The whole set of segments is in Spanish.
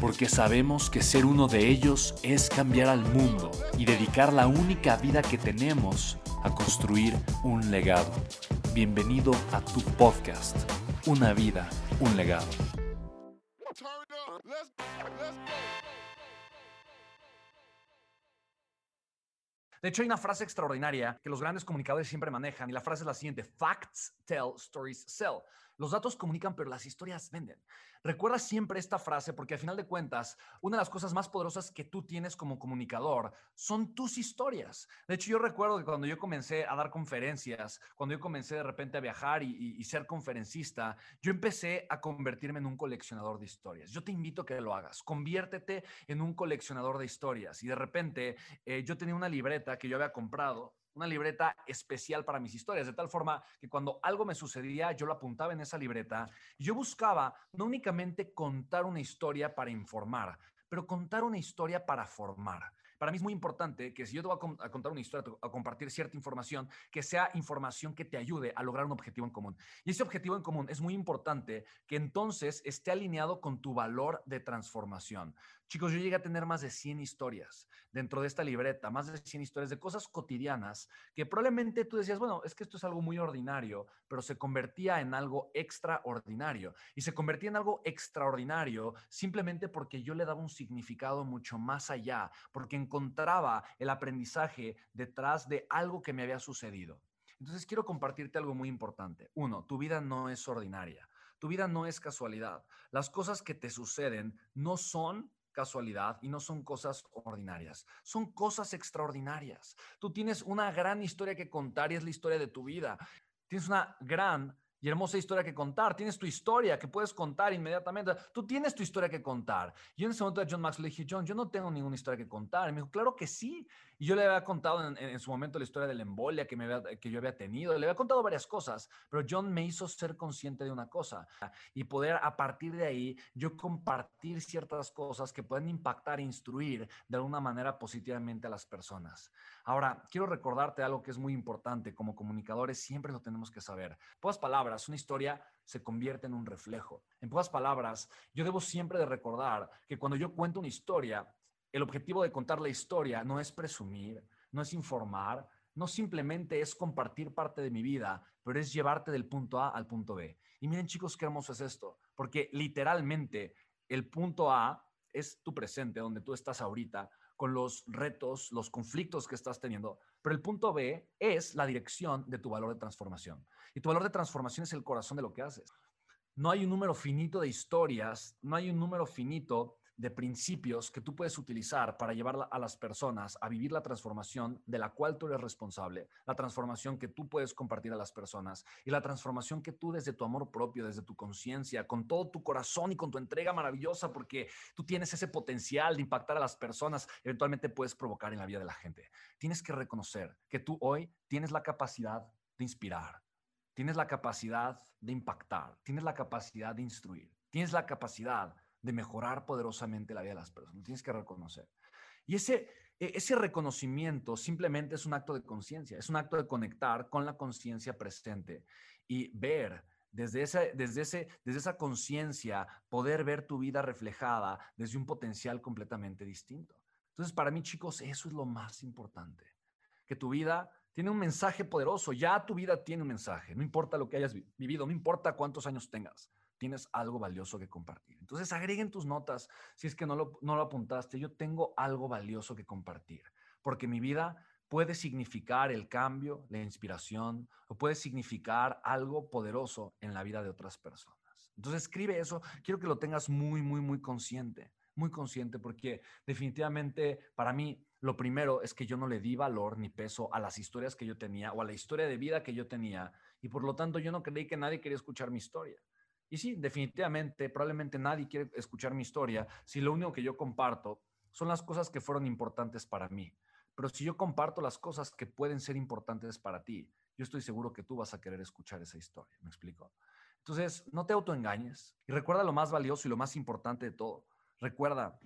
porque sabemos que ser uno de ellos es cambiar al mundo y dedicar la única vida que tenemos a construir un legado. Bienvenido a tu podcast, Una vida, un legado. De hecho, hay una frase extraordinaria que los grandes comunicadores siempre manejan y la frase es la siguiente, facts tell, stories sell. Los datos comunican, pero las historias venden. Recuerda siempre esta frase porque al final de cuentas, una de las cosas más poderosas que tú tienes como comunicador son tus historias. De hecho, yo recuerdo que cuando yo comencé a dar conferencias, cuando yo comencé de repente a viajar y, ser conferencista, yo empecé a convertirme en un coleccionador de historias. Yo te invito a que lo hagas. Conviértete en un coleccionador de historias. Y de repente, eh, yo tenía una libreta que yo había comprado una libreta especial para mis historias, de tal forma que cuando algo me sucedía, yo lo apuntaba en esa libreta yo buscaba no únicamente contar una historia para informar, pero contar una historia para formar. Para mí es muy importante que si yo te voy a, contar una historia, a compartir cierta información, que sea información que te ayude a lograr un objetivo en común. Y ese objetivo en común es muy importante que entonces esté alineado con tu valor de transformación. Chicos, yo llegué a tener más de 100 historias dentro de esta libreta, más de 100 historias de cosas cotidianas que probablemente tú decías, bueno, es que esto es algo muy ordinario, pero se convertía en algo extraordinario. Y se convertía en algo extraordinario simplemente porque yo le daba un significado mucho más allá, porque encontraba el aprendizaje detrás de algo que me había sucedido. Entonces quiero compartirte algo muy importante. Uno, tu vida no es ordinaria. Tu vida no es casualidad. Las cosas que te suceden no son casualidad y no son cosas ordinarias, son cosas extraordinarias. Tú tienes una gran historia que contar y es la historia de tu vida. Tienes una gran y hermosa historia que contar. Tienes tu historia que puedes contar inmediatamente. Tú tienes tu historia que contar. Yo en ese momento a John Max le dije, John, yo no tengo ninguna historia que contar. Y me dijo, claro que sí. Y yo le había contado en, su momento la historia de la embolia que, me que yo había tenido. Le había contado varias cosas, pero John me hizo ser consciente de una cosa y poder a partir de ahí yo compartir ciertas cosas que pueden impactar e instruir de alguna manera positivamente a las personas. Ahora, quiero recordarte algo que es muy importante. Como comunicadores siempre lo tenemos que saber. Pocas palabras, una historia se convierte en un reflejo. En pocas palabras, yo debo siempre de recordar que cuando yo cuento una historia, el objetivo de contar la historia no es presumir, no es informar, no simplemente es compartir parte de mi vida, pero es llevarte del punto A al punto B. Y miren chicos, qué hermoso es esto, porque literalmente el punto A es tu presente, donde tú estás ahorita, con los retos, los conflictos que estás teniendo, pero el punto B es la dirección de tu valor de transformación. Y tu valor de transformación es el corazón de lo que haces. No hay un número finito de historias, no hay un número finito de principios que tú puedes utilizar para llevar a las personas a vivir la transformación de la cual tú eres responsable, la transformación que tú puedes compartir a las personas y la transformación que tú desde tu amor propio, desde tu conciencia, con todo tu corazón y con tu entrega maravillosa, porque tú tienes ese potencial de impactar a las personas, eventualmente puedes provocar en la vida de la gente. Tienes que reconocer que tú hoy tienes la capacidad de inspirar, tienes la capacidad de impactar, tienes la capacidad de instruir, tienes la capacidad de mejorar poderosamente la vida de las personas. Tienes que reconocer. Y ese, e, ese reconocimiento simplemente es un acto de conciencia, es un acto de conectar con la conciencia presente y ver desde, ese, desde, ese, desde esa conciencia, poder ver tu vida reflejada desde un potencial completamente distinto. Entonces, para mí, chicos, eso es lo más importante, que tu vida tiene un mensaje poderoso, ya tu vida tiene un mensaje, no importa lo que hayas vivido, no importa cuántos años tengas, tienes algo valioso que compartir. Entonces agreguen tus notas si es que no lo, no lo apuntaste. Yo tengo algo valioso que compartir, porque mi vida puede significar el cambio, la inspiración o puede significar algo poderoso en la vida de otras personas. Entonces escribe eso, quiero que lo tengas muy, muy, muy consciente, muy consciente, porque definitivamente para mí lo primero es que yo no le di valor ni peso a las historias que yo tenía o a la historia de vida que yo tenía y por lo tanto yo no creí que nadie quería escuchar mi historia. Y sí, definitivamente, probablemente nadie quiere escuchar mi historia si lo único que yo comparto son las cosas que fueron importantes para mí. Pero si yo comparto las cosas que pueden ser importantes para ti, yo estoy seguro que tú vas a querer escuchar esa historia. ¿Me explico? Entonces, no te autoengañes y recuerda lo más valioso y lo más importante de todo. Recuerda,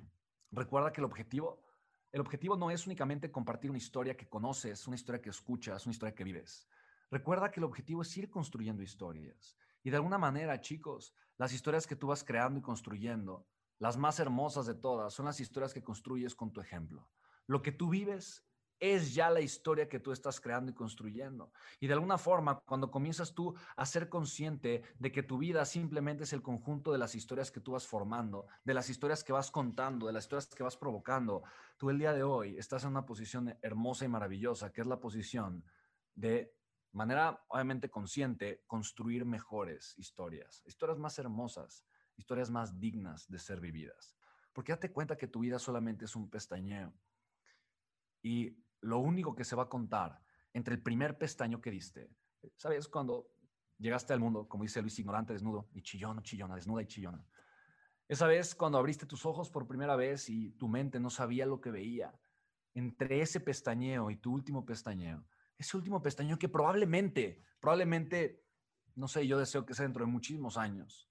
recuerda que el objetivo, el objetivo no es únicamente compartir una historia que conoces, una historia que escuchas, una historia que vives. Recuerda que el objetivo es ir construyendo historias. Y de alguna manera, chicos, las historias que tú vas creando y construyendo, las más hermosas de todas, son las historias que construyes con tu ejemplo. Lo que tú vives es ya la historia que tú estás creando y construyendo. Y de alguna forma, cuando comienzas tú a ser consciente de que tu vida simplemente es el conjunto de las historias que tú vas formando, de las historias que vas contando, de las historias que vas provocando, tú el día de hoy estás en una posición hermosa y maravillosa, que es la posición de manera obviamente consciente, construir mejores historias, historias más hermosas, historias más dignas de ser vividas. Porque date cuenta que tu vida solamente es un pestañeo y lo único que se va a contar entre el primer pestaño que diste, ¿sabes? Cuando llegaste al mundo, como dice Luis, ignorante, desnudo, y chillona, chillona, desnuda y chillona. Esa vez cuando abriste tus ojos por primera vez y tu mente no sabía lo que veía, entre ese pestañeo y tu último pestañeo, ese último pestañeo que probablemente, probablemente, no sé, yo deseo que sea dentro de muchísimos años,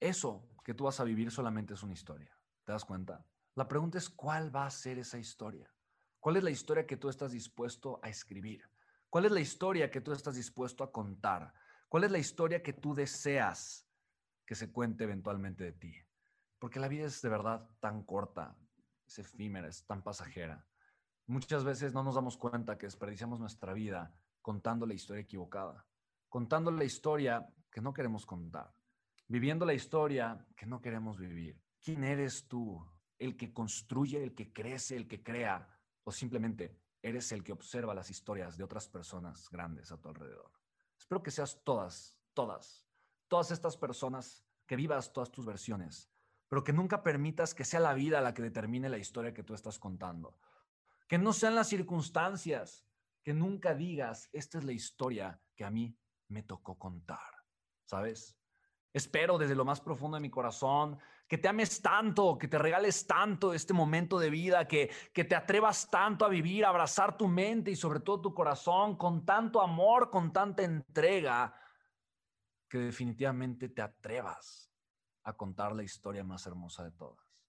eso que tú vas a vivir solamente es una historia. ¿Te das cuenta? La pregunta es, ¿cuál va a ser esa historia? ¿Cuál es la historia que tú estás dispuesto a escribir? ¿Cuál es la historia que tú estás dispuesto a contar? ¿Cuál es la historia que tú deseas que se cuente eventualmente de ti? Porque la vida es de verdad tan corta, es efímera, es tan pasajera. Muchas veces no nos damos cuenta que desperdiciamos nuestra vida contando la historia equivocada, contando la historia que no queremos contar, viviendo la historia que no queremos vivir. ¿Quién eres tú? el que construye, el que crece, el que crea, o simplemente eres el que observa las historias de otras personas grandes a tu alrededor. Espero que seas todas, todas, todas estas personas, que vivas todas tus versiones, pero que nunca permitas que sea la vida la que determine la historia que tú estás contando. Que no sean las circunstancias, que nunca digas, esta es la historia que a mí me tocó contar, ¿sabes? Espero desde lo más profundo de mi corazón que te ames tanto, que te regales tanto este momento de vida, que, que te atrevas tanto a vivir, a abrazar tu mente y sobre todo tu corazón con tanto amor, con tanta entrega, que definitivamente te atrevas a contar la historia más hermosa de todas.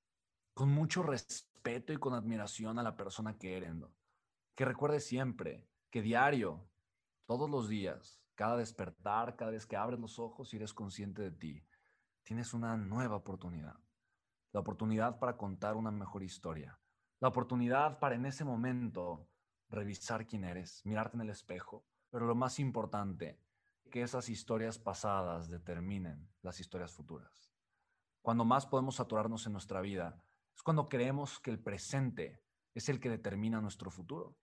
Con mucho respeto y con admiración a la persona que eres. Que recuerdes siempre que diario, todos los días, cada despertar, cada vez que abres los ojos y eres consciente de ti, tienes una nueva oportunidad. La oportunidad para contar una mejor historia. La oportunidad para en ese momento revisar quién eres, mirarte en el espejo. Pero lo más importante, que esas historias pasadas determinen las historias futuras. Cuando más podemos saturarnos en nuestra vida es cuando creemos que el presente es el que determina nuestro futuro.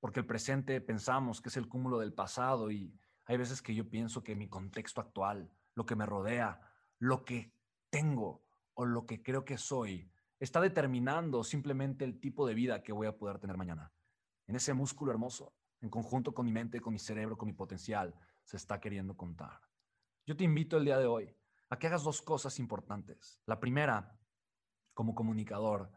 Porque el presente pensamos que es el cúmulo del pasado y hay veces que yo pienso que mi contexto actual, lo que me rodea, lo que tengo o lo que creo que soy, está determinando simplemente el tipo de vida que voy a poder tener mañana. En ese músculo hermoso, en conjunto con mi mente, con mi cerebro, con mi potencial, se está queriendo contar. Yo te invito el día de hoy a que hagas dos cosas importantes. La primera, como comunicador,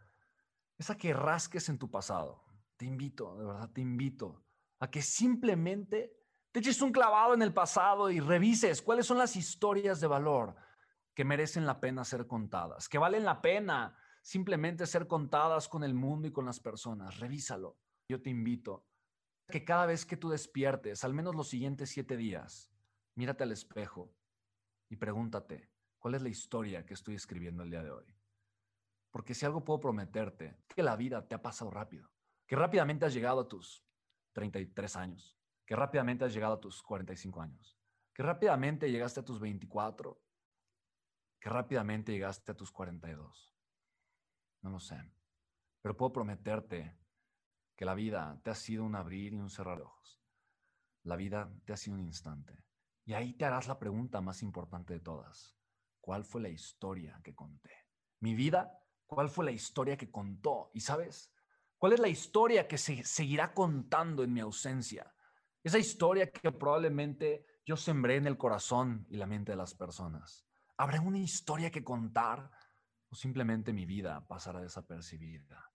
es a que rasques en tu pasado. Te invito, de verdad te invito, a que simplemente te eches un clavado en el pasado y revises cuáles son las historias de valor que merecen la pena ser contadas, que valen la pena simplemente ser contadas con el mundo y con las personas. Revísalo. Yo te invito a que cada vez que tú despiertes, al menos los siguientes siete días, mírate al espejo y pregúntate, ¿cuál es la historia que estoy escribiendo el día de hoy? Porque si algo puedo prometerte, que la vida te ha pasado rápido, que rápidamente has llegado a tus 33 años, que rápidamente has llegado a tus 45 años, que rápidamente llegaste a tus 24, que rápidamente llegaste a tus 42. No lo sé, pero puedo prometerte que la vida te ha sido un abrir y un cerrar de ojos. La vida te ha sido un instante. Y ahí te harás la pregunta más importante de todas. ¿Cuál fue la historia que conté? Mi vida, ¿cuál fue la historia que contó? Y sabes, ¿cuál es la historia que se seguirá contando en mi ausencia? Esa historia que probablemente yo sembré en el corazón y la mente de las personas. ¿Habrá una historia que contar o simplemente mi vida pasará desapercibida?